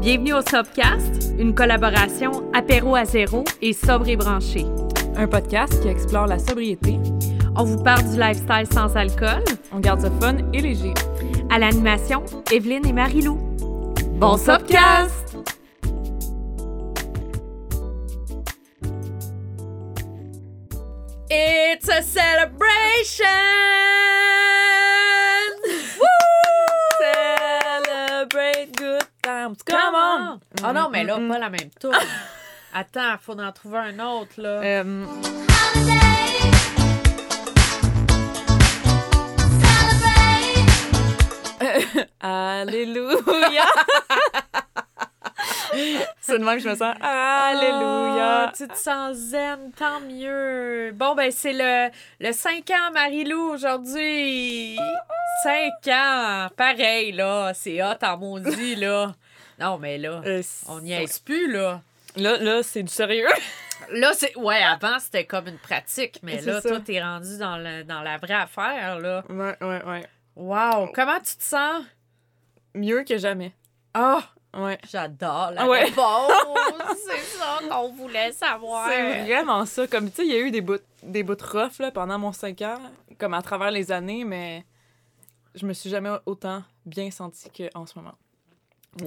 Bienvenue au Sobcast, une collaboration apéro à zéro et sobre et branché. Un podcast qui explore la sobriété. On vous parle du lifestyle sans alcool. On garde ça fun et léger. À l'animation, Evelyne et Marie-Lou. Bon Sobcast! It's a celebration! Times. Come on! Oh non, mais là, Mm, mm, pas la même tour. Attends, faut en trouver un autre, là. Euh, Alléluia! C'est de même que je me sens. Alléluia! Ah, tu te sens zen, tant mieux. Bon, ben, c'est le, le 5 ans, Marie-Lou, aujourd'hui. 5 ans. Pareil, là. C'est hot en maudit, là. Non, mais là, Euh, on n'y est plus, là. Là, là c'est du sérieux. Là, c'est. Ouais, avant, c'était comme une pratique, mais là, ça. toi, t'es rendu dans, le, dans la vraie affaire, là. Ouais, ouais, ouais. Wow. Comment tu te sens? Mieux que jamais. Ah! Ouais. J'adore la ouais. c'est ça qu'on voulait savoir. C'est vraiment ça. Comme, tu sais, il y a eu des bouts, des bouts rough là, pendant mon 5 ans, comme à travers les années, mais je me suis jamais autant bien sentie qu'en ce moment.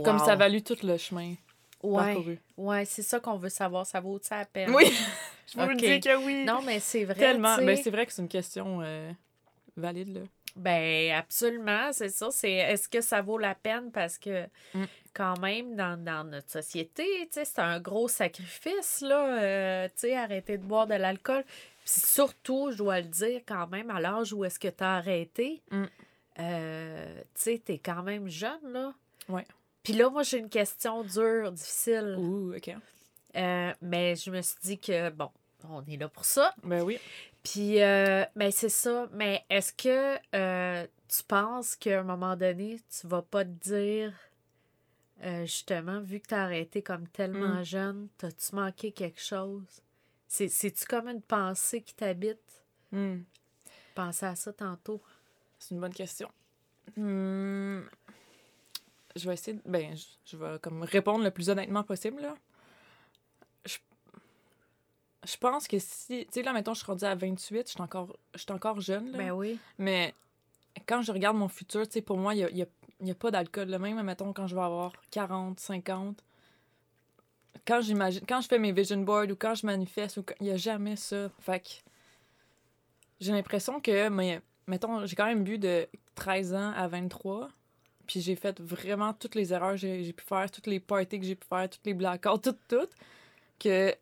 Comme ça a valu tout le chemin Ouais, parcouru. ouais c'est ça qu'on veut savoir. Ça vaut ça la peine? Oui, je vous Ok. le dis que oui. Non, mais c'est vrai. Tellement. Mais c'est vrai que c'est une question euh, valide, là. Ben, absolument, c'est ça. C'est est-ce que ça vaut la peine? Parce que, Mm. quand même, dans, dans notre société, c'est un gros sacrifice, là. euh, tu sais, arrêter de boire de l'alcool. Puis surtout, je dois le dire, quand même, à l'âge où est-ce que tu as arrêté, Mm. euh, tu sais, t'es quand même jeune, là. Ouais. Puis là, moi, j'ai une question dure, difficile. Ouh, OK. Euh, mais je me suis dit que, bon, on est là pour ça. Ben oui. Puis, euh, ben c'est ça. Mais est-ce que euh, tu penses qu'à un moment donné, tu vas pas te dire, euh, justement, vu que tu as arrêté comme tellement Mm. jeune, t'as-tu manqué quelque chose? C'est- C'est-tu comme une pensée qui t'habite? Hmm. Pensez à ça tantôt. C'est une bonne question. Hmm. Je vais essayer. de- Ben, je, je vais comme répondre le plus honnêtement possible, là. Je, je pense que si. Tu sais, là, mettons, je suis rendue à 28, je suis encore, je suis encore jeune, là. Ben oui. Mais quand je regarde mon futur, tu sais, pour moi, il n'y a, y a- y a pas d'alcool. Le même, mettons, quand je vais avoir 40, 50. Quand j'imagine, quand je fais mes vision boards ou quand je manifeste, ou il n'y a jamais ça. Fait que j'ai l'impression que, mais, mettons, j'ai quand même bu de 13 ans à 23. Puis j'ai fait vraiment toutes les erreurs que j'ai pu faire, toutes les parties que j'ai pu faire, toutes les blackouts, toutes, toutes. Que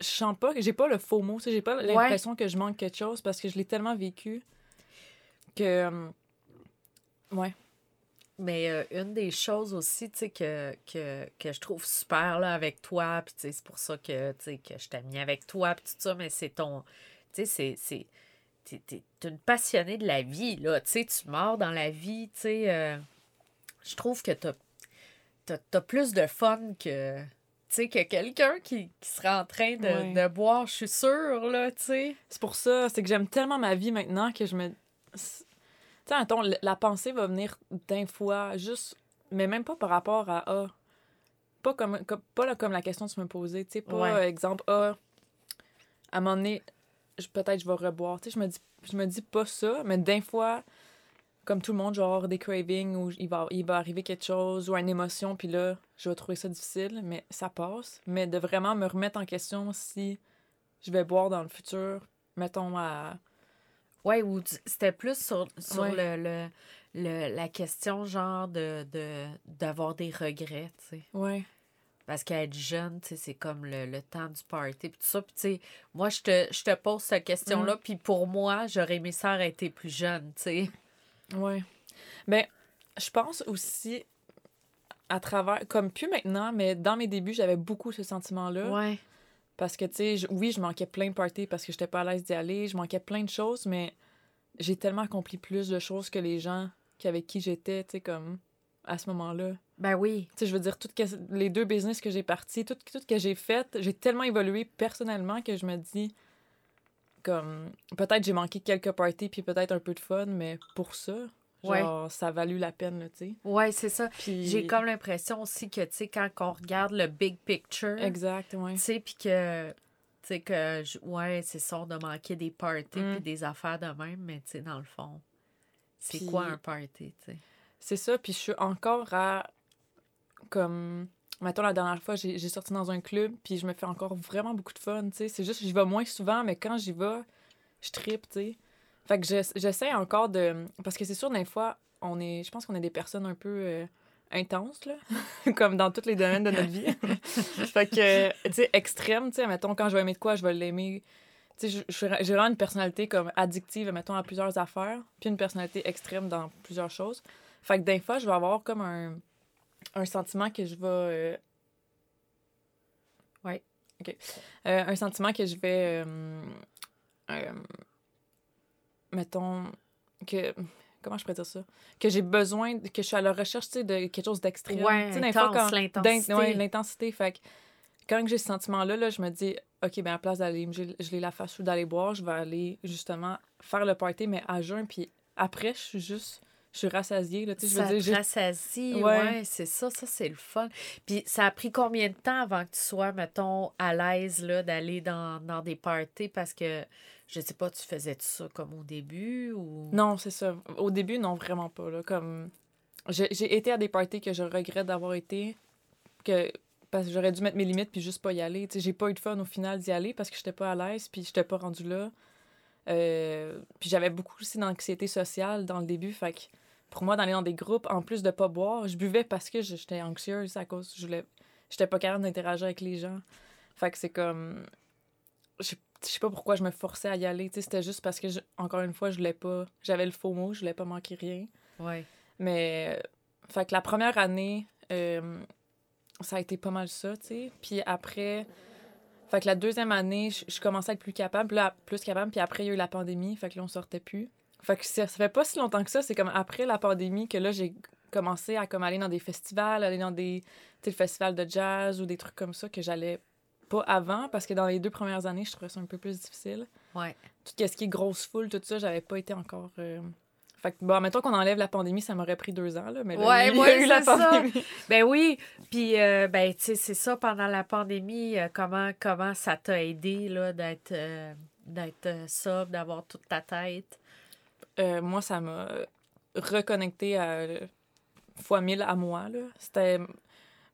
je sens pas, j'ai pas le faux mot, j'ai pas Ouais. l'impression que je manque quelque chose parce que je l'ai tellement vécu que. euh, Ouais. Mais euh, une des choses aussi, tu sais, que, que, que je trouve super, là, avec toi, puis tu sais, c'est pour ça que, tu sais, que je t'ai mis avec toi, puis tout ça, mais c'est ton... Tu sais, c'est... T'es, t'es- t'es une passionnée de la vie, là, tu sais, tu mords dans la vie, tu sais, euh, je trouve que t'as, t'as, t'as plus de fun que... Tu sais, que quelqu'un qui, qui serait en train de, boire, je suis sûre, là, tu sais. C'est pour ça, c'est que j'aime tellement ma vie maintenant que je me. Tu sais, la pensée va venir d'un fois, juste. Mais même pas par rapport à Ah. Pas comme, comme- pas là, comme la question que tu me posais. Tu sais, pas Ouais. exemple Ah. À un moment donné, peut-être je vais reboire. Tu sais, je me dis, je me dis pas ça, mais d'un fois, comme tout le monde, je vais avoir des cravings ou il va, il va arriver quelque chose ou une émotion, puis là, je vais trouver ça difficile, mais ça passe. Mais de vraiment me remettre en question si je vais boire dans le futur, mettons à. Ouais, ou c'était plus sur, sur Ouais. le, le, le- la question genre de de- d'avoir des regrets, tu sais. Ouais. Parce qu'être jeune, tu sais, c'est comme le, le temps du party, puis tout ça. Puis tu sais, moi, je te, je te pose cette question-là, Mm. puis pour moi, j'aurais aimé ça arrêter plus jeune, tu sais. Ouais. Ben, je pense aussi à travers, comme plus maintenant, mais dans mes débuts, j'avais beaucoup ce sentiment-là. Ouais. Parce que, tu sais, oui, je manquais plein de parties parce que j'étais pas à l'aise d'y aller. Je manquais plein de choses, mais j'ai tellement accompli plus de choses que les gens avec qui j'étais, tu sais, comme à ce moment-là. Ben oui. Tu sais, je veux dire, toutes que- les deux business que j'ai partis, tout, tout que j'ai fait, j'ai tellement évolué personnellement que je me dis, comme, peut-être j'ai manqué quelques parties puis peut-être un peu de fun, mais pour ça, Ouais. Genre, ça a valu la peine, tu sais. Ouais, c'est ça. Puis... J'ai comme l'impression aussi que, tu sais, quand on regarde le big picture, Exact, ouais. tu sais, puis que, tu sais, que, ouais, c'est ça, on a manqué des parties Mm. puis des affaires de même, mais, tu sais, dans le fond, c'est quoi un party, tu sais? C'est ça, puis je suis encore à. Comme. Mettons, la dernière fois, j'ai sorti dans un club, puis je me fais encore vraiment beaucoup de fun, tu sais. C'est juste que j'y vais moins souvent, mais quand j'y vais, je tripe, tu sais. Fait que j'ess- j'essaie encore de. Parce que c'est sûr, des fois, on est. Je pense qu'on est des personnes un peu. euh, intenses, là. comme dans tous les domaines de notre vie. fait que, tu sais, extrême, tu sais. Mettons, quand je vais aimer de quoi, je vais l'aimer. Tu sais, j'ai vraiment une personnalité comme addictive, mettons, à plusieurs affaires, puis une personnalité extrême dans plusieurs choses. Fait que des fois, je vais avoir comme un, un sentiment que je vais. euh, Ouais. OK. Euh, un sentiment que je vais. euh, euh, mettons. que Comment je pourrais dire ça? Que j'ai besoin, que je suis à la recherche de quelque chose d'extrême. Ouais, l'intensité. ouais, l'intensité. Fait que quand j'ai ce sentiment-là, là, je me dis, OK, ben à la place d'aller me geler la face ou d'aller boire, je vais aller justement faire le party, mais à jeun. Puis après, je suis juste. Je suis rassasiée. Là, tu sais, je veux dire, te rassasie, Ouais. ouais, c'est ça, ça c'est le fun. Puis ça a pris combien de temps avant que tu sois, mettons, à l'aise d'aller dans, dans des parties? Parce que, je sais pas, tu faisais ça comme au début ou... Non, c'est ça. Au début, non, vraiment pas. Là. Comme... J'ai été à des parties que je regrette d'avoir été, que... parce que j'aurais dû mettre mes limites puis juste pas y aller. J'ai pas eu de fun au final d'y aller parce que j'étais pas à l'aise puis j'étais pas rendue là. Euh, Puis j'avais beaucoup aussi d'anxiété sociale dans le début. Fait que pour moi, d'aller dans des groupes, en plus de pas boire, je buvais parce que j'étais anxieuse à cause. Je voulais... J'étais pas capable d'interagir avec les gens. Fait que c'est comme. Je sais pas pourquoi je me forçais à y aller. C'était juste parce que, je- encore une fois, je voulais pas. J'avais le faux mot, je voulais pas manquer rien. Ouais. Mais. Fait que la première année, euh, ça a été pas mal ça, tu sais. Puis après. Fait que la deuxième année, je, je commençais à être plus capable, puis là, plus capable. Puis après, il y a eu la pandémie, fait que là, on sortait plus. Fait que ça, ça fait pas si longtemps que ça. C'est comme après la pandémie que là, j'ai commencé à comme aller dans des festivals, aller dans des. Le festival de jazz ou des trucs comme ça que j'allais pas avant, parce que dans les deux premières années, je trouvais ça un peu plus difficile Ouais. tout ce qui est grosse foule, tout ça, j'avais pas été encore. euh, Fait que, bon, mettons qu'on enlève la pandémie, ça m'aurait pris deux ans, là. Mais là, Ouais, il y a eu la c'est ça. pandémie. Ben oui, puis euh, ben tu sais c'est ça pendant la pandémie euh, comment comment ça t'a aidé là d'être euh, d'être euh, sobre, d'avoir toute ta tête? Moi, ça m'a reconnecté à fois mille à moi, là. C'était.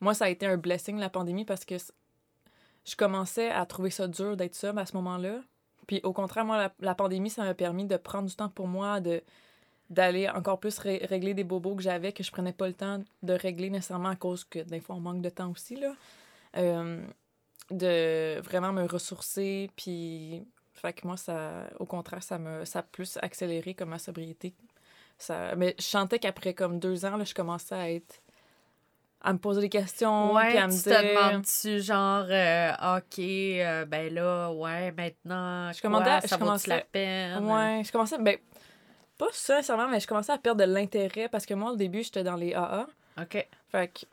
Moi, ça a été un blessing, la pandémie, parce que je commençais à trouver ça dur d'être sobre à ce moment-là. Puis au contraire, moi, la, la pandémie, ça m'a permis de prendre du temps pour moi, de d'aller encore plus ré- régler des bobos que j'avais, que je prenais pas le temps de régler nécessairement à cause que des fois, on manque de temps aussi, là. Euh, de vraiment me ressourcer, puis... Fait que moi, ça, au contraire, ça me ça a plus accéléré comme ma sobriété. Ça, mais je sentais qu'après comme deux ans, là, je commençais à être... à me poser des questions, puis Ouais, à tu me te dire... demandes-tu genre euh, OK, euh, ben là ouais, maintenant Je à- ça je commençais- la peine? Ouais, je commençais... Ben, pas ça nécessairement, mais je commençais à perdre de l'intérêt parce que moi, au début, j'étais dans les AA. OK. Fait que, tu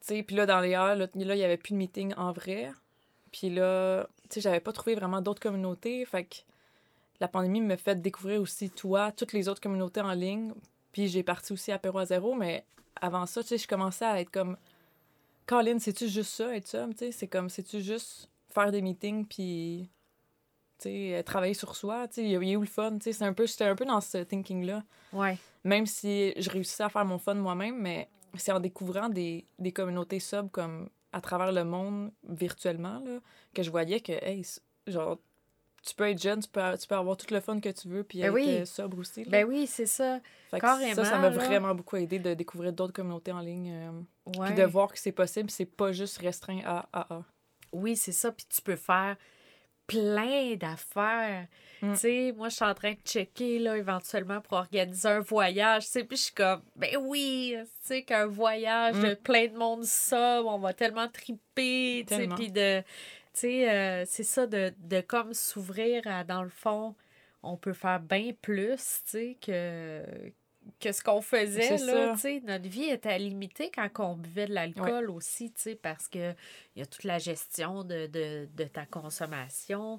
sais, puis là, dans les AA, là, il y avait plus de meeting en vrai. Puis là, tu sais, j'avais pas trouvé vraiment d'autres communautés. Fait que la pandémie me fait découvrir aussi toi, toutes les autres communautés en ligne. Puis j'ai parti aussi à Perro à zéro, mais avant ça, tu sais, je commençais à être comme... Colin, c'est-tu juste ça, être ça? Tu sais, c'est comme, c'est-tu juste faire des meetings, puis... Sais, travailler sur soi, il y a- il y a où le fun, c'est un peu, j'étais un peu dans ce thinking-là Ouais. même si je réussissais à faire mon fun moi-même, mais c'est en découvrant des, des communautés sub comme à travers le monde virtuellement là, que je voyais que, hey, genre, tu peux être jeune, tu peux, tu peux avoir tout le fun que tu veux, puis Ben être oui. euh, sobre aussi. là. Ben oui, c'est ça. Fait que carrément, ça, ça m'a vraiment beaucoup aidé de découvrir d'autres communautés en ligne, euh, Ouais. puis de voir que c'est possible, c'est pas juste restreint à AA. Oui, c'est ça. Puis tu peux faire plein d'affaires. Mm. Tu sais, moi, je suis en train de checker, là, éventuellement, pour organiser un voyage. Tu sais, puis je suis comme, ben oui, tu sais, qu'un voyage de Mm. plein de monde sobre, on va tellement triper, tu sais, Tellement. puis de... Tu sais, euh, c'est ça, de, de comme s'ouvrir à, dans le fond, on peut faire bien plus, tu sais, que, que ce qu'on faisait, là, ça. tu sais. Notre vie était limitée quand on buvait de l'alcool aussi, tu sais, parce que il y a toute la gestion de, de, de ta consommation.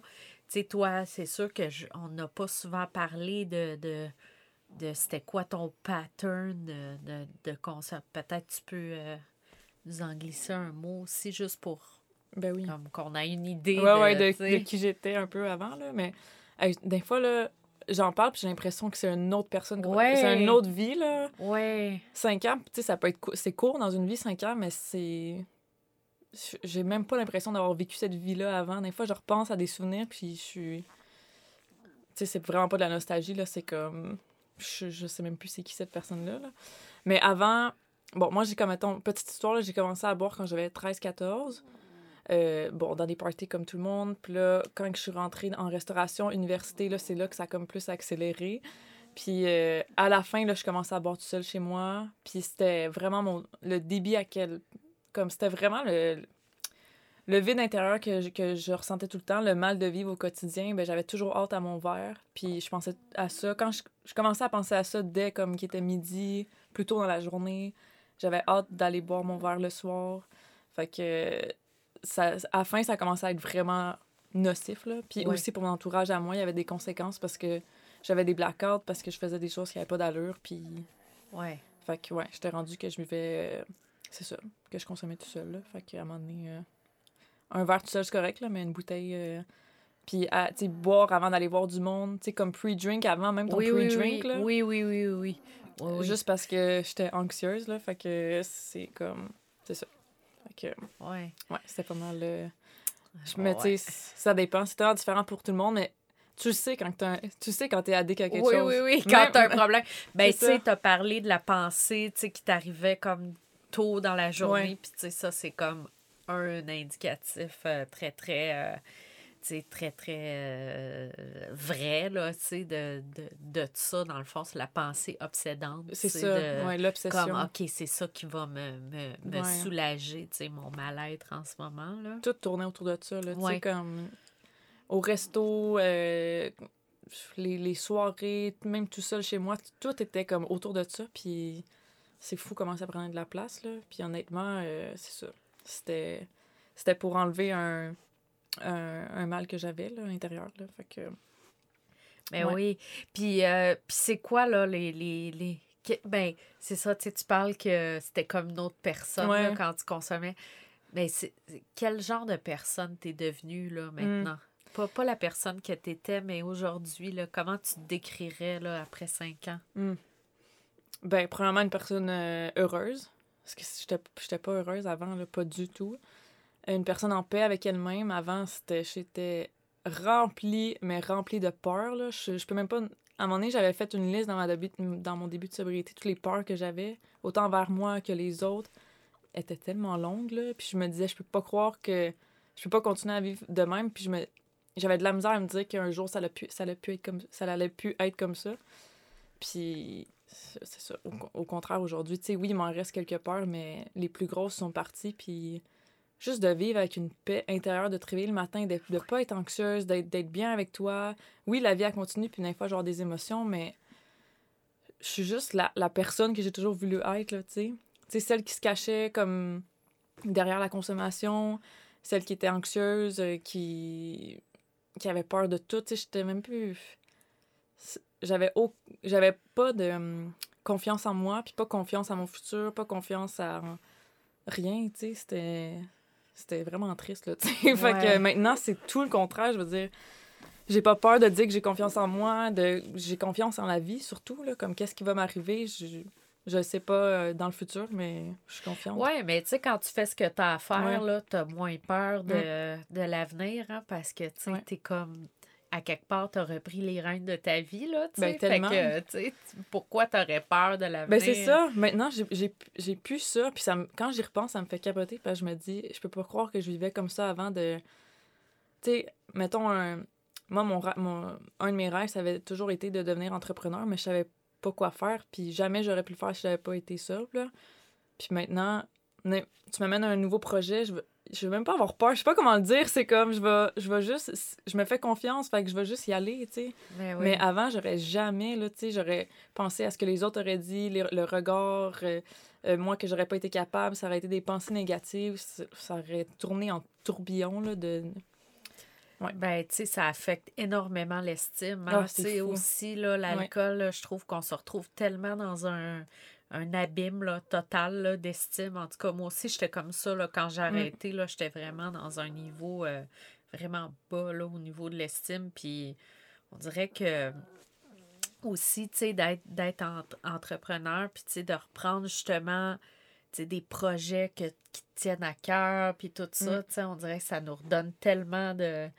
Tu sais, toi, c'est sûr que je- on n'a pas souvent parlé de, de, de c'était quoi ton pattern de, de, de concept. Peut-être tu peux euh, nous en glisser un mot aussi, juste pour Ben oui. comme qu'on ait une idée Ouais, de, ouais, de, qui j'étais un peu avant, là. Mais des fois, là, j'en parle, puis j'ai l'impression que c'est une autre personne. Ouais. C'est une autre vie, là. Ouais. Cinq ans, tu sais, ça peut être... cou- C'est court dans une vie, cinq ans, mais c'est... J'ai même pas l'impression d'avoir vécu cette vie-là avant. Des fois, je repense à des souvenirs, puis je suis... Tu sais, c'est vraiment pas de la nostalgie, là. C'est comme... Je, je sais même plus c'est qui cette personne-là, là. Mais avant... Bon, moi, j'ai comme, mettons, petite histoire, là, j'ai commencé à boire quand j'avais 13-14. Euh, bon, dans des parties comme tout le monde. Puis là, quand je suis rentrée en restauration, université, là, c'est là que ça a comme plus accéléré. Puis euh, à la fin, là, je commençais à boire tout seul chez moi. Puis c'était vraiment mon, le débit à quel... Comme c'était vraiment le, le vide intérieur que je, que je ressentais tout le temps, le mal de vivre au quotidien. Ben, j'avais toujours hâte à mon verre. Puis je pensais à ça. Quand je, je commençais à penser à ça dès comme qu'il était midi, plus tôt dans la journée, j'avais hâte d'aller boire mon verre le soir. Fait que ça, à la fin, ça commençait à être vraiment nocif. Là. Puis Ouais. aussi pour mon entourage à moi, il y avait des conséquences parce que j'avais des blackouts, parce que je faisais des choses qui n'avaient pas d'allure. Puis, Ouais. fait que ouais, j'étais rendu que je vivais. euh, c'est ça, que je consommais tout seul. Là. Fait qu'à un moment donné, euh, un verre tout seul, c'est correct, là, mais une bouteille. euh, puis, à- tu sais, boire avant d'aller voir du monde, tu sais, comme pre-drink avant, même ton Oui, pre-drink, oui. là. oui, oui, oui, oui, oui. Oui, oui. Juste parce que j'étais anxieuse, là. Fait que c'est comme. C'est ça. Que, Ouais. ouais, c'était pas mal. euh, Je Ouais. me, tu sais, ça dépend. C'est tellement différent pour tout le monde, mais tu le sais quand t'es tu sais quand t'es addict à quelque oui, chose. oui, oui, quand Même- t'as un problème. Ben, tu sais, t'as parlé de la pensée, tu sais, qui t'arrivait comme tôt dans la journée. Ouais. Puis, tu sais, ça, c'est comme un indicatif euh, très, très, euh, très, très euh, vrai, là, tu sais, de, de, de ça, dans le fond, c'est la pensée obsédante. C'est ça, ouais, l'obsession. Comme, OK, c'est ça qui va me, me, me Ouais. soulager, tu sais, mon mal-être en ce moment, là. Tout tournait autour de ça, là. Tu Ouais. sais, comme au resto, euh, les, les soirées, même tout seul chez moi, tout était comme autour de ça. Puis c'est fou comment ça prenait de la place, là. Puis honnêtement, euh, c'est ça. C'était, c'était pour enlever un, un, un mal que j'avais, là, à l'intérieur, là. Fait que... Ben Ouais. oui. Puis, euh, puis c'est quoi, là, les. les, les... Ben, c'est ça, tu sais, tu parles que c'était comme une autre personne là, quand tu consommais. Mais c'est c'est- quel genre de personne t'es devenue, là, maintenant? Pas, pas la personne que t'étais, mais aujourd'hui, là, comment tu te décrirais, là, après cinq ans? Ben, premièrement, une personne euh, heureuse. Parce que j'étais j'étais pas heureuse avant, là, pas du tout. Une personne en paix avec elle-même. Avant, j'étais remplie, mais remplie de peur. Là. Je, peux même pas. À un moment donné, j'avais fait une liste dans, ma début, dans mon début de sobriété, toutes les peurs que j'avais, autant envers moi que les autres, étaient tellement longues. Là. Puis je me disais, je peux pas croire que. Je peux pas continuer à vivre de même. Puis je me. J'avais de la misère à me dire qu'un jour, ça allait pu, ça pu être comme ça allait pu être comme ça. Puis c'est ça. Au, au contraire, aujourd'hui, tu sais, oui, il m'en reste quelques peurs, mais les plus grosses sont parties. Puis juste de vivre avec une paix intérieure, de te réveiller le matin, de ne pas être anxieuse, d'être bien avec toi. Oui, la vie, elle continue, puis des fois, genre des émotions, mais je suis juste la, personne que j'ai toujours voulu être, là, tu sais. Celle qui se cachait comme derrière la consommation, celle qui était anxieuse, euh, qui, avait peur de tout, tu j'étais même plus... J'avais au... j'avais pas de hum, confiance en moi, puis pas confiance à mon futur, pas confiance à rien, tu c'était... C'était vraiment triste, là, tu fait que maintenant, c'est tout le contraire, je veux dire j'ai pas peur de dire que j'ai confiance en moi, de j'ai confiance en la vie surtout là, comme qu'est-ce qui va m'arriver, je je sais pas euh, dans le futur mais je suis confiante. Ouais, mais tu sais, quand tu fais ce que t'as à faire, Ouais. là, t'as moins peur de, de l'avenir, hein, parce que, tu sais, Ouais. t'es comme... À quelque part, t'as repris les rênes de ta vie, là, tu Ben, sais. fait que, tu tu- pourquoi t'aurais peur de l'avenir? Ben c'est ça, maintenant j'ai plus ça puis ça me- quand j'y repense ça me fait capoter parce que je me dis je peux pas croire que je vivais comme ça avant de tu sais mettons un moi mon, mon un de mes rêves ça avait toujours été de devenir entrepreneur mais je savais pas quoi faire puis jamais j'aurais pu le faire si j'avais pas été sobre là. Puis maintenant tu m'amènes à un nouveau projet, je veux je veux même pas avoir peur, je sais pas comment le dire, c'est comme je vais je vais juste je me fais confiance, fait que je vais juste y aller, tu sais. Mais oui. Mais avant, j'aurais jamais, là, tu sais, j'aurais pensé à ce que les autres auraient dit, les- le regard, euh, euh, moi que j'aurais pas été capable, ça aurait été des pensées négatives, ça, aurait tourné en tourbillon, là, de... Ouais. Ben, tu sais, ça affecte énormément l'estime. Ah, hein. c'est sais, fou. aussi, là, l'alcool, je trouve qu'on se retrouve tellement dans un, un abîme là, total d'estime. En tout cas, moi aussi, j'étais comme ça là, quand j'ai arrêté. là, J'étais vraiment dans un niveau euh, vraiment bas là, au niveau de l'estime. Puis on dirait que aussi, tu sais, d'être d'être entre- entrepreneur, puis tu sais, de reprendre justement des projets que, qui te tiennent à cœur, puis tout ça, tu sais, on dirait que ça nous redonne tellement de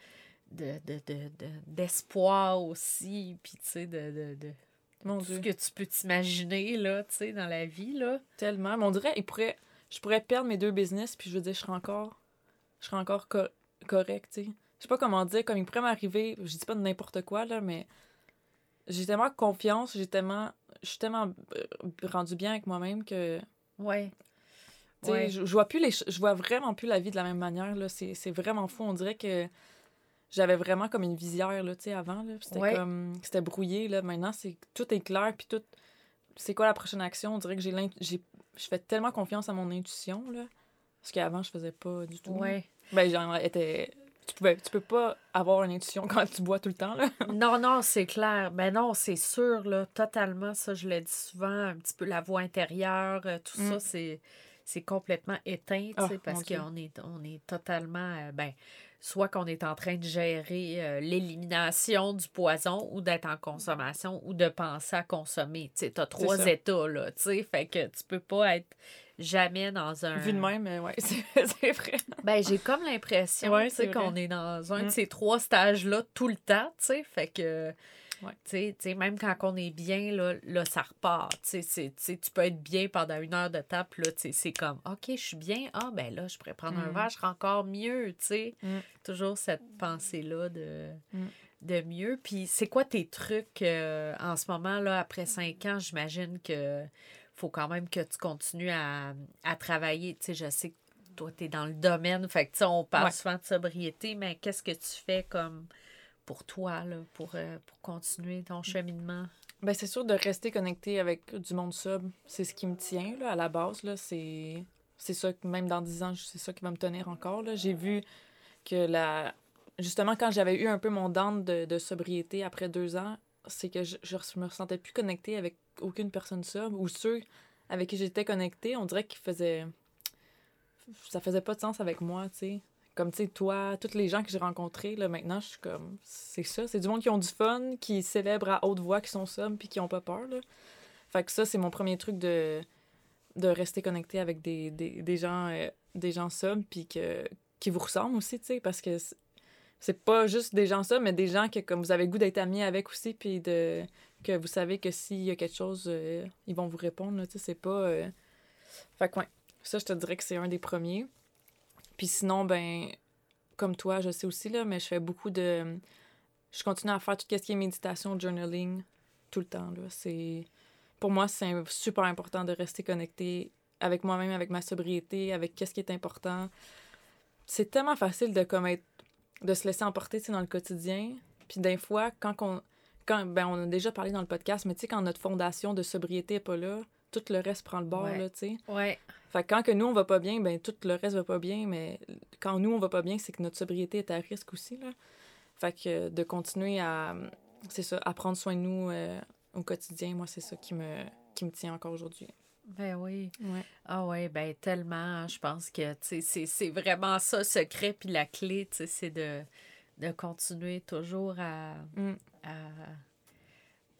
de- de- de- de- d'espoir aussi, puis tu sais, de, tout ce que tu peux t'imaginer, là, tu sais, dans la vie, là. Tellement. Mais on dirait, il pourrait, je pourrais perdre mes deux business, puis je veux dire, je serais encore, je serais encore co- correct, tu sais. Je sais pas comment dire, comme il pourrait m'arriver, je dis pas de n'importe quoi, là, mais j'ai tellement confiance, j'ai tellement, je suis tellement euh, rendu bien avec moi-même que, Ouais. tu sais, Ouais. je, je vois plus les, je vois vraiment plus la vie de la même manière, là. C'est c'est vraiment fou. On dirait que j'avais vraiment comme une visière, là, tu sais, avant, là. C'était Ouais. comme, c'était brouillé, là. Maintenant, c'est, tout est clair, puis tout, c'est quoi la prochaine action? On dirait que j'ai, j'ai, je fais tellement confiance à mon intuition, là. Parce qu'avant, je faisais pas du tout. Ouais. Ben, genre, était... Tu, pouvais, tu peux pas avoir une intuition quand tu bois tout le temps, là. Non, non, c'est clair. Ben non, c'est sûr, là, totalement. Ça, je le dis souvent, un petit peu la voix intérieure, euh, tout Mm. ça, c'est, c'est complètement éteint, tu Ah, sais, parce qu'on est, on est totalement, euh, ben, soit qu'on est en train de gérer euh, l'élimination du poison ou d'être en consommation ou de penser à consommer. Tu sais, t'as trois états, là, tu sais, fait que tu peux pas être jamais dans un... Vu de même, mais ouais, c'est vrai. Ben, j'ai comme l'impression, Ouais, qu'on est dans un de Mm. ces trois stages-là tout le temps, tu sais, fait que, Ouais. même quand on est bien, là, là ça repart, tu peux être bien pendant une heure de temps, puis là, c'est comme, OK, je suis bien, ah, ben là, je pourrais prendre un Mm. verre, je serais encore mieux, tu sais, Mm. toujours cette pensée-là de... Mm. de mieux. Puis c'est quoi tes trucs euh, en ce moment, là, après cinq ans? J'imagine que faut quand même que tu continues à, à travailler. Tu sais, je sais que toi, tu es dans le domaine. Fait que, on parle Ouais. souvent de sobriété, mais qu'est-ce que tu fais comme pour toi, là, pour, euh, pour continuer ton cheminement? Ben, c'est sûr de rester connecté avec du monde sub. C'est ce qui me tient, là, à la base, là. C'est... C'est ça, même dans 10 ans, c'est ça qui va me tenir encore, là. J'ai vu que la... Justement, quand j'avais eu un peu mon down de, de sobriété après deux ans, c'est que je, je me ressentais plus connectée avec aucune personne sub. Ou ceux avec qui j'étais connectée, on dirait qu'ils faisaient... Ça faisait pas de sens avec moi, tu sais. Comme, tu sais, toi, tous les gens que j'ai rencontrés, là, maintenant, je suis comme... C'est ça, c'est du monde qui ont du fun, qui célèbrent à haute voix, qui sont sobres, puis qui ont pas peur, là. Fait que ça, c'est mon premier truc de, de rester connecté avec des, des, gens, euh, sobres, puis que, qui vous ressemblent aussi, tu sais, parce que c'est- pas juste des gens sobres, mais des gens que, comme vous avez le goût d'être amis avec aussi, puis de, que vous savez que s'il y a quelque chose, euh, ils vont vous répondre, là, c'est pas... euh, Fait que, ouais, ça, je te dirais que c'est un des premiers. Puis sinon, ben, comme toi, je sais aussi, là, mais je fais beaucoup de... Je continue à faire tout ce qui est méditation, journaling, tout le temps, là. C'est... Pour moi, c'est super important de rester connecté avec moi-même, avec ma sobriété, avec qu'est-ce qui est important. C'est tellement facile de comme être- de se laisser emporter, dans le quotidien. Puis des fois, quand on... Quand, ben, on a déjà parlé dans le podcast, mais tu sais, quand notre fondation de sobriété n'est pas là, tout le reste prend le bord, Ouais. là, tu sais. Ouais. Fait que quand que nous, on va pas bien, ben tout le reste va pas bien, mais quand nous, on va pas bien, c'est que notre sobriété est à risque aussi, là. Fait que de continuer à, c'est ça, à prendre soin de nous euh, au quotidien, moi, c'est ça qui me, qui me tient encore aujourd'hui. Ben oui. Ouais. Ah ouais, ben tellement. hein, Je pense que tu sais, c'est c'est vraiment ça, le secret, puis la clé, tu sais, c'est de, de continuer toujours à, Mm. à,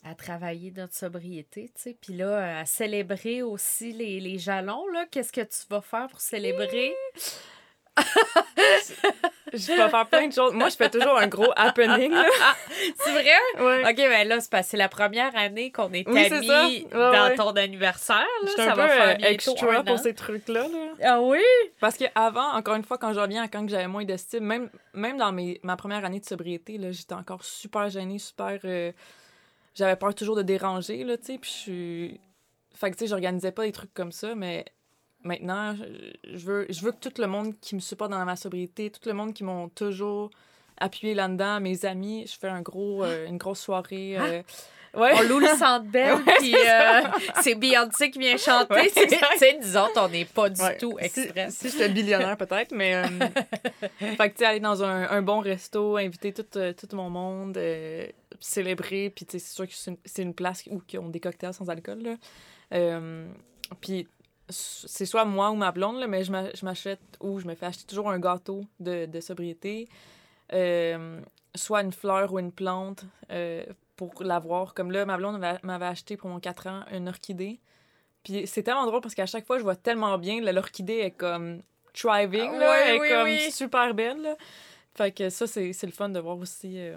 à travailler notre sobriété, tu sais. Puis là, à célébrer aussi les, les jalons, là. Qu'est-ce que tu vas faire pour célébrer? Je vais faire plein de choses. Moi, je fais toujours un gros happening, là. C'est vrai? Ouais. OK, ben là, c'est c'est la première année qu'on est Oui, amis. Ouais, dans ouais. ton anniversaire. Là. Je suis Ça un va peu faire euh, extra pour ces trucs-là, là. Ah oui? Parce qu'avant, encore une fois, quand je reviens à quand j'avais moins d'estime, même, même dans mes, ma première année de sobriété, là, j'étais encore super gênée, super... euh, j'avais peur toujours de déranger, là, tu sais, puis je suis... Fait que, tu sais, j'organisais pas des trucs comme ça, mais maintenant, je- veux, je veux que tout le monde qui me supporte dans ma sobriété, tout le monde qui m'ont toujours appuyé là-dedans, mes amis, je fais un gros, euh, une grosse soirée euh, Ouais. on loue le centre belle, Ouais, puis euh, c'est Beyoncé qui vient chanter. Ouais, nous autres, on n'est pas du tout Si- express. Si, j'étais billionnaire, peut-être, mais. euh, fait que, tu sais, aller dans un, un bon resto, inviter tout, tout mon monde, euh, célébrer, puis, c'est sûr que c'est une, place où ils ont des cocktails sans alcool, là. Euh, puis, c'est soit moi ou ma blonde, là, mais je m'a- je m'achète ou je me fais acheter toujours un gâteau de, de sobriété, euh, soit une fleur ou une plante euh, pour l'avoir. Comme là, ma blonde m'avait- acheté pour mon 4 ans une orchidée. Puis c'est tellement drôle parce qu'à chaque fois, je vois tellement bien, là, l'orchidée est comme thriving, là, Ouais, elle est oui, comme oui. super belle. Là. Fait que ça, c'est c'est le fun de voir aussi, euh,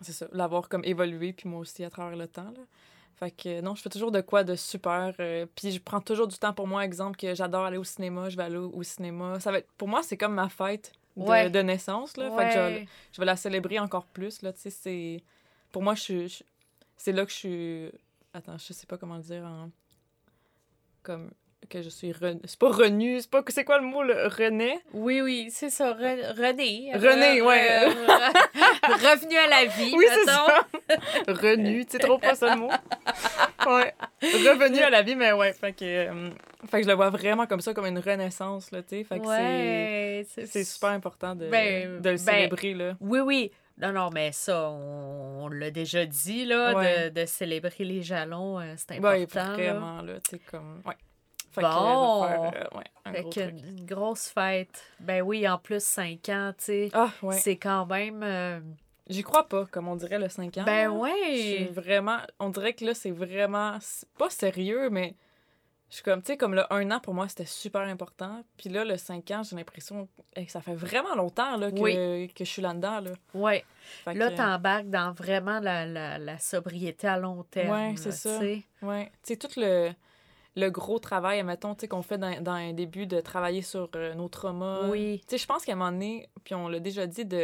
c'est ça, l'avoir comme évolué, puis moi aussi à travers le temps. Là. Fait que non, je fais toujours de quoi de super. euh, puis je prends toujours du temps pour moi. Exemple, que j'adore aller au cinéma, je vais aller au, au cinéma. Ça va être, pour moi, c'est comme ma fête de, Ouais. de naissance. Là. Fait que je, vais la célébrer encore plus. Là, tu sais, c'est... Pour moi, je, suis- je- c'est là que je suis... Attends, je sais pas comment le dire en... Comme que je suis... C'est pas renu, c'est pas... C'est quoi le mot, le rené? Oui, oui, c'est ça. Re- René. René, Re- ouais. re- Revenu à la vie, Oui, c'est ça! renu, tu sais trop pas ça le mot. Ouais. Revenu à la vie, mais ouais. Fait que, euh, fait que je le vois vraiment comme ça, comme une renaissance, là, tu sais. Fait que Ouais, c'est... C'est super important de, Ben, de le ben, célébrer, là. Oui, oui. Non, non, mais ça, on, on l'a déjà dit, là, Ouais. de, de célébrer les jalons, euh, c'est Ouais, important. là. vraiment, là, tu sais, comme... Ouais. Fait Bon. euh, je vais faire, euh, ouais, un Fait gros que truc. une grosse fête. Ben oui, en plus, 5 ans, tu sais. Ah, ouais. C'est quand même. euh, J'y crois pas, comme on dirait le 5 ans. Ben là. Je suis ouais. vraiment... On dirait que là, c'est vraiment... pas sérieux, mais... Je suis comme, tu sais, comme le 1 an, pour moi, c'était super important. Puis là, le 5 ans, j'ai l'impression eh, que ça fait vraiment longtemps, là, que, Oui. que je suis là-dedans, là. Fait Là, que- t'embarques dans vraiment la, la, la sobriété à long terme. Là, c'est ça. Ouais. Tu sais, tout le, le gros travail, admettons, tu sais, qu'on fait dans, dans un début de travailler sur euh, nos traumas. Oui. Tu sais, je pense qu'à un moment donné, puis on l'a déjà dit, de.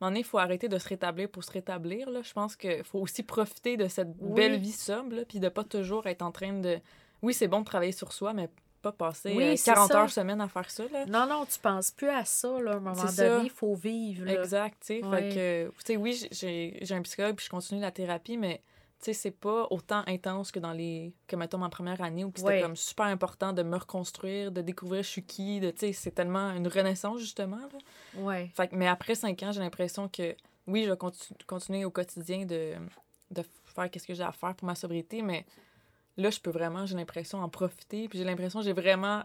À un moment donné, il faut arrêter de se rétablir pour se rétablir. Là. Je pense qu'il faut aussi profiter de cette Oui. belle vie là, puis de pas toujours être en train de. Oui, c'est bon de travailler sur soi, mais pas passer Oui, euh, c'est 40 ça. heures semaine à faire ça. Là. Non, non, tu penses plus à ça, là. À un moment donné, il faut vivre, là. Exact, tu sais. Ouais. Fait que, oui, j'ai un psychologue, puis je continue la thérapie, mais, sais, c'est pas autant intense que dans les... que, mettons, ma première année, où c'était Ouais. comme super important de me reconstruire, de découvrir je suis qui, de, tu sais, c'est tellement une renaissance, justement, là. Ouais. Fait mais après cinq ans, j'ai l'impression que, oui, je vais conti- continuer au quotidien de, de faire qu'est-ce que j'ai à faire pour ma sobriété, mais là, je peux vraiment, j'ai l'impression, en profiter, puis j'ai l'impression que j'ai vraiment,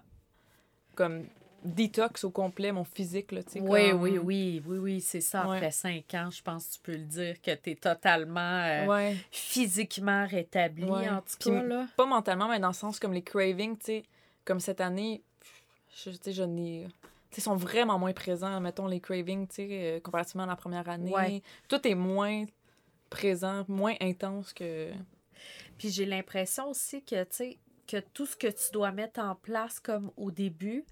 comme, détox au complet mon physique, là, tu sais. Oui, comme- oui, oui, oui, oui, c'est ça. Ouais. Après cinq ans, je pense que tu peux le dire que tu es totalement euh, Ouais. physiquement rétabli, Ouais. en tout cas, là. pas mentalement, mais dans le sens comme les cravings, tu sais, comme cette année, je, tu sais, je n'ai... Tu sais, sont vraiment moins présents, mettons, les cravings, tu sais, euh, comparativement à la première année. Tout est moins présent, moins intense que... Puis j'ai l'impression aussi que, tu sais, que tout ce que tu dois mettre en place comme au début,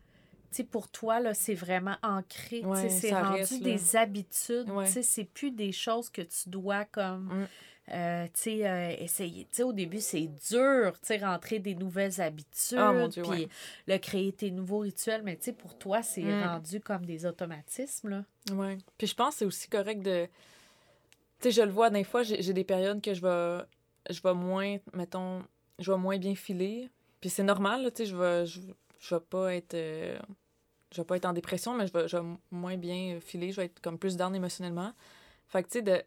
pour toi, là, c'est vraiment ancré. Ouais, c'est rendu reste, des habitudes. Ouais. Tu sais, c'est plus des choses que tu dois comme... Mm. euh, tu sais, euh, essayer. Tu sais, au début, c'est dur, tu sais, rentrer des nouvelles habitudes. Ah, mon Dieu, puis ouais. le créer tes nouveaux rituels. Mais tu sais, pour toi, c'est Mm. rendu comme des automatismes, là. Ouais. Puis je pense que c'est aussi correct de... Tu sais, je le vois, des fois, j'ai des périodes que je vais, je vais moins, mettons, je vais moins bien filer. Puis c'est normal, là, tu sais, je vais, je, je vais pas être... euh, je vais pas être en dépression, mais je vais, je vais moins bien filer. Je vais être comme plus down émotionnellement. Fait que, tu sais, de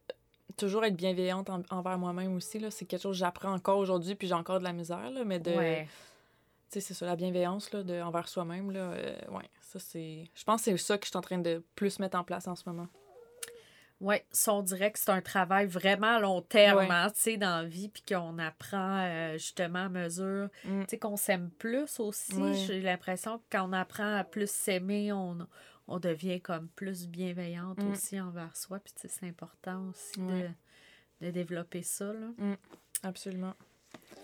toujours être bienveillante en- envers moi-même aussi, là, c'est quelque chose que j'apprends encore aujourd'hui, puis j'ai encore de la misère, là, mais de... Ouais. Tu sais, c'est ça, la bienveillance, là, de, envers soi-même, là, euh, ouais, ça, c'est... Je pense que c'est ça que je suis en train de plus mettre en place en ce moment. Oui, ça, on dirait que c'est un travail vraiment à long terme, Ouais. hein, tu sais, dans la vie, puis qu'on apprend euh, justement à mesure, Mm. tu sais, qu'on s'aime plus aussi. Ouais. J'ai l'impression que quand on apprend à plus s'aimer, on, on devient comme plus bienveillante Mm. aussi envers soi, puis tu sais, c'est important aussi Ouais. de, de développer ça, là. Absolument.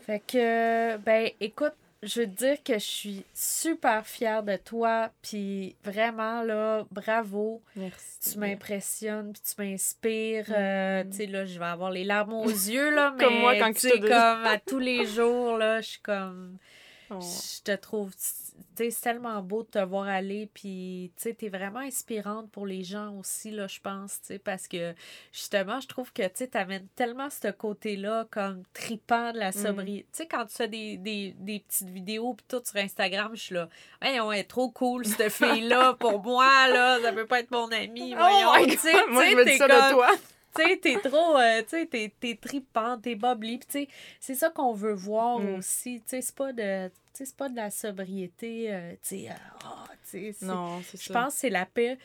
Fait que, ben, écoute, je veux te dire que je suis super fière de toi, puis vraiment, là, bravo. Merci. Tu m'impressionnes, puis tu m'inspires. euh, Mm. tu sais, là, je vais avoir les larmes aux yeux, là, mais Comme moi quand tu comme à tous les jours, là, je suis comme... Oh. je te trouve, c'est tellement beau de te voir aller, puis tu sais, t'es vraiment inspirante pour les gens aussi, là, je pense, tu sais, parce que justement, je trouve que, tu sais, t'amènes tellement ce côté-là comme tripant de la sobriété. Tu sais, quand tu fais des, des, des petites vidéos, puis tout sur Instagram, je suis là, hey, on est trop cool, cette fille-là, pour moi, là, ça peut pas être mon amie, voyons, Oh my God! Moi, je me dis ça comme- de toi. Tu sais, t'es trop, euh, tu sais, t'es, t'es trippant, t'es. Puis, tu sais, c'est ça qu'on veut voir Mm. aussi. Tu sais, c'est pas de, tu sais, c'est pas de la sobriété, euh, tu sais, euh, ah, tu sais, c'est- Non, c'est ça. Je pense que c'est la paix.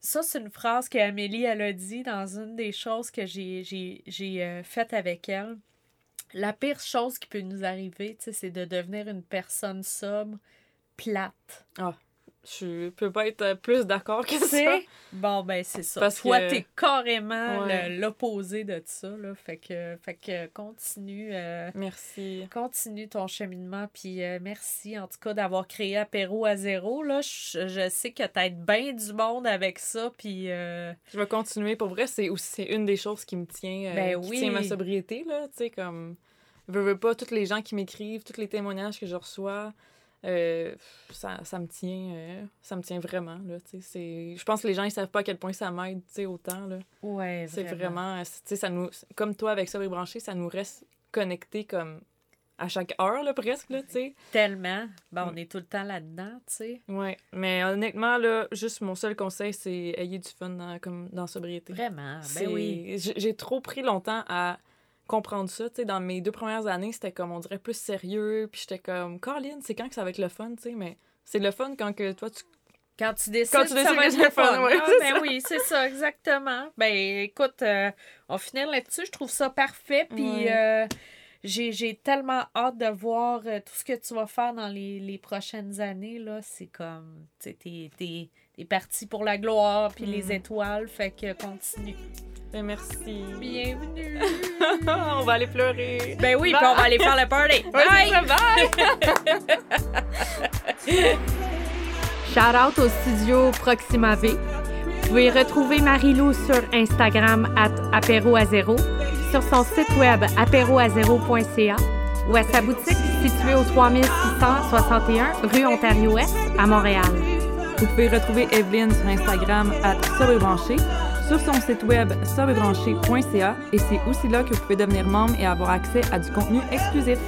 Ça, c'est une phrase qu'Amélie, elle a dit dans une des choses que j'ai, j'ai, j'ai faites avec elle. La pire chose qui peut nous arriver, tu sais, c'est de devenir une personne sobre, plate. Je peux pas être euh, plus d'accord que ça. Bon, ben, c'est ça. Parce Toi, que- t'es carrément Ouais. l'opposé de ça, là. Fait que, fait que continue, euh, Merci. continue ton cheminement. Puis euh, merci, en tout cas, d'avoir créé Apéro à zéro, là. Je, je sais que t'aides bien du monde avec ça, puis... euh, Je vais continuer. Pour vrai, c'est aussi une des choses qui me tient, Ben qui oui. tient ma sobriété, là. Tu sais, comme... Veux, veux pas, tous les gens qui m'écrivent, tous les témoignages que je reçois, euh, ça, ça me tient... euh, ça me tient vraiment, là. Tu sais, c'est... Je pense que les gens, ils savent pas à quel point ça m'aide, tu sais, autant, là. Ouais, C'est vraiment... euh, Tu sais, ça nous... Comme toi, avec et Branché, ça nous reste connectés, comme... À chaque heure, là, presque, là, tu sais. Tellement. Ben, Mm. on est tout le temps là-dedans, tu sais. Ouais, mais honnêtement, là, juste mon seul conseil, c'est ayez du fun dans, comme dans sobriété. Vraiment. Ben oui. J'ai trop pris longtemps à comprendre ça. Tu sais, dans mes deux premières années, c'était comme, on dirait, plus sérieux. Puis j'étais comme, Caroline, c'est quand que ça va être le fun, tu sais, mais c'est le fun quand que toi, tu... Quand tu décides, Quand tu ça décides va être c'est le fun, fun. ouais, Ah, ben oui, c'est ça, exactement. Ben écoute, euh, on va finir là-dessus. Je trouve ça parfait. Puis Ouais. euh, j'ai tellement hâte de voir euh, tout ce que tu vas faire dans les, les prochaines années. là. C'est comme, tu sais, t'es parti pour la gloire, puis les Mm. étoiles. Fait que continue. Ben, merci. Bienvenue. on va aller pleurer. ben oui, Bye. puis on va aller faire le party. Bye! ça, bye! Shout out au studio Proxima V. Vous pouvez retrouver Marie-Lou sur Instagram at apéro à zéro, sur son site web apéroazéro.ca ou à sa boutique située au 3661 rue Ontario-Ouest à Montréal. Vous pouvez retrouver Evelyne sur Instagram à sur son site web sobrebranché.ca et c'est aussi là que vous pouvez devenir membre et avoir accès à du contenu exclusif.